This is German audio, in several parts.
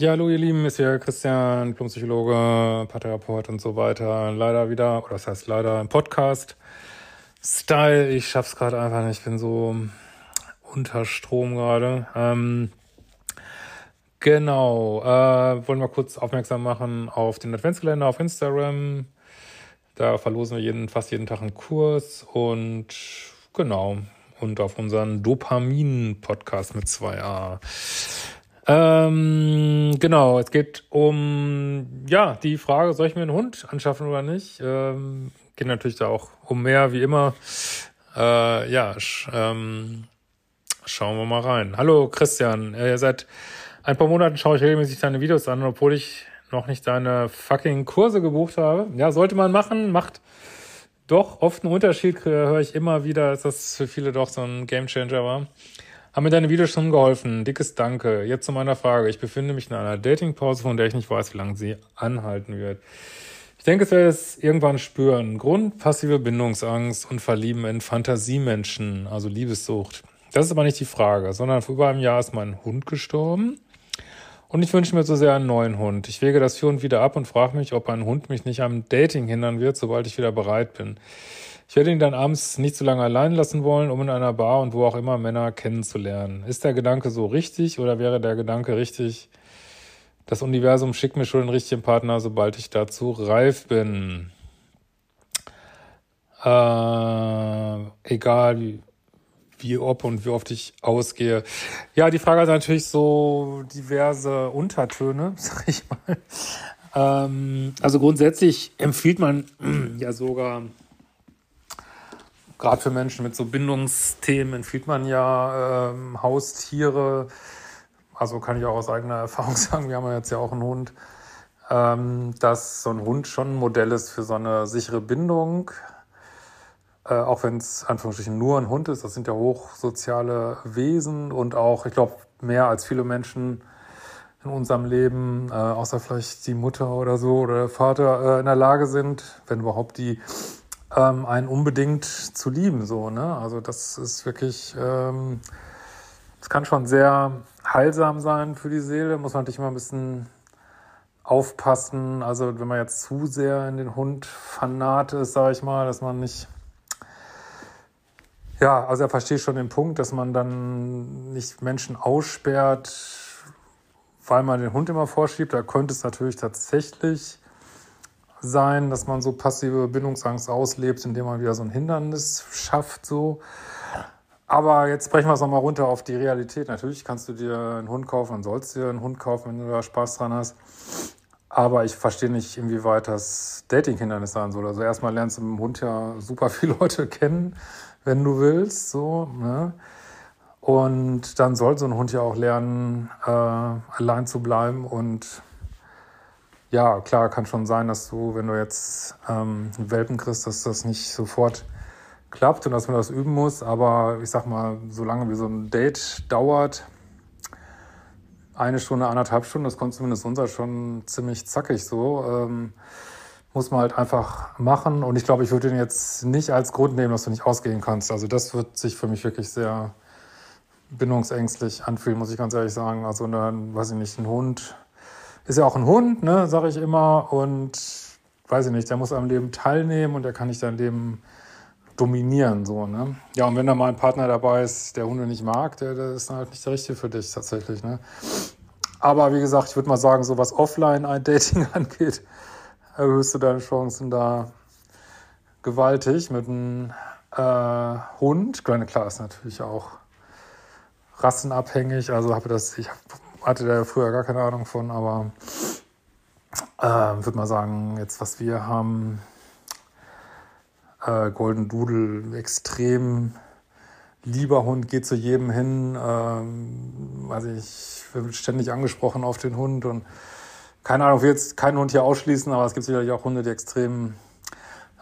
Ja, hallo ihr Lieben, ist hier Christian, Diplompsychologe, Paartherapeut und so weiter. Leider wieder, oder das heißt leider im Podcast. Style, ich schaff's gerade einfach nicht, ich bin so unter Strom gerade. Ähm, genau, äh, wollen wir kurz aufmerksam machen auf den Adventskalender auf Instagram. Da verlosen wir jeden, fast jeden Tag einen Kurs und genau, und auf unseren Dopamin-Podcast mit 2a. Ähm, genau, es geht um ja die Frage, soll ich mir einen Hund anschaffen oder nicht? Ähm, geht natürlich da auch um mehr, wie immer. Äh, ja, sch, ähm, schauen wir mal rein. Hallo Christian, äh, seit ein paar Monaten schaue ich regelmäßig deine Videos an, obwohl ich noch nicht deine fucking Kurse gebucht habe. Ja, sollte man machen, macht doch oft einen Unterschied, höre ich immer wieder, dass das für viele doch so ein Gamechanger war. Haben mir deine Videos schon geholfen. Dickes Danke. Jetzt zu meiner Frage. Ich befinde mich in einer Datingpause, von der ich nicht weiß, wie lange sie anhalten wird. Ich denke, es werde es irgendwann spüren. Grund passive Bindungsangst und Verlieben in Fantasiemenschen, also Liebessucht. Das ist aber nicht die Frage, sondern vor über einem Jahr ist mein Hund gestorben. Und ich wünsche mir so sehr einen neuen Hund. Ich wege das für und wieder ab und frage mich, ob ein Hund mich nicht am Dating hindern wird, sobald ich wieder bereit bin. Ich werde ihn dann abends nicht so lange allein lassen wollen, um in einer Bar und wo auch immer Männer kennenzulernen. Ist der Gedanke so richtig oder wäre der Gedanke richtig, das Universum schickt mir schon den richtigen Partner, sobald ich dazu reif bin? Äh, egal wie ob und wie oft ich ausgehe. Ja, die Frage hat natürlich so diverse Untertöne, sag ich mal. Ähm, also grundsätzlich empfiehlt man ja sogar gerade für Menschen mit so Bindungsthemen empfiehlt man ja ähm, Haustiere. Also kann ich auch aus eigener Erfahrung sagen, wir haben ja jetzt ja auch einen Hund, ähm, dass so ein Hund schon ein Modell ist für so eine sichere Bindung. Äh, auch wenn es Anführungsstrichen nur ein Hund ist, das sind ja hochsoziale Wesen und auch, ich glaube, mehr als viele Menschen in unserem Leben, äh, außer vielleicht die Mutter oder so oder der Vater, äh, in der Lage sind, wenn überhaupt die ähm, einen unbedingt zu lieben. So, ne? Also das ist wirklich, ähm, das kann schon sehr heilsam sein für die Seele. Muss man natürlich immer ein bisschen aufpassen. Also wenn man jetzt zu sehr in den Hund fanat ist, sage ich mal, dass man nicht ja, also er versteht schon den Punkt, dass man dann nicht Menschen aussperrt, weil man den Hund immer vorschiebt. Da könnte es natürlich tatsächlich sein, dass man so passive Bindungsangst auslebt, indem man wieder so ein Hindernis schafft, so. Aber jetzt brechen wir es nochmal runter auf die Realität. Natürlich kannst du dir einen Hund kaufen und sollst dir einen Hund kaufen, wenn du da Spaß dran hast. Aber ich verstehe nicht, inwieweit das Dating-Hindernis sein soll. Also erstmal lernst du mit dem Hund ja super viele Leute kennen, wenn du willst, so, ne? Und dann soll so ein Hund ja auch lernen, äh, allein zu bleiben und ja, klar, kann schon sein, dass du, wenn du jetzt ähm, Welpen kriegst, dass das nicht sofort klappt und dass man das üben muss. Aber ich sag mal, solange wie so ein Date dauert, eine Stunde, anderthalb Stunden, das kommt zumindest unser schon ziemlich zackig so. Ähm, muss man halt einfach machen. Und ich glaube, ich würde den jetzt nicht als Grund nehmen, dass du nicht ausgehen kannst. Also das wird sich für mich wirklich sehr bindungsängstlich anfühlen, muss ich ganz ehrlich sagen. Also dann, weiß ich nicht, ein Hund ist ja auch ein Hund, ne, sage ich immer. Und weiß ich nicht, der muss am Leben teilnehmen und der kann nicht dein Leben dominieren. So, ne? Ja, und wenn da mal ein Partner dabei ist, der Hunde nicht mag, der, der ist dann halt nicht der Richtige für dich tatsächlich. Ne? Aber wie gesagt, ich würde mal sagen, so was Offline-Dating angeht, erhöhst du deine Chancen da gewaltig mit einem äh, Hund. Klar, ist natürlich auch rassenabhängig. Also habe das, ich hatte da früher gar keine Ahnung von, aber äh, würde mal sagen, jetzt was wir haben, äh, Golden Doodle, extrem. Lieber Hund, geht zu jedem hin, ähm, weiß ich, wird ständig angesprochen auf den Hund und keine Ahnung, ich will jetzt keinen Hund hier ausschließen, aber es gibt sicherlich auch Hunde, die extrem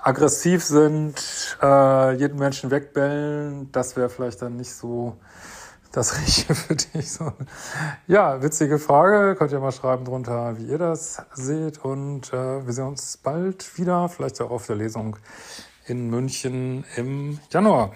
aggressiv sind, äh, jeden Menschen wegbellen, das wäre vielleicht dann nicht so das Richtige für dich? So. Ja, witzige Frage. Könnt ihr mal schreiben drunter, wie ihr das seht. Und äh, wir sehen uns bald wieder, vielleicht auch auf der Lesung in München im Januar.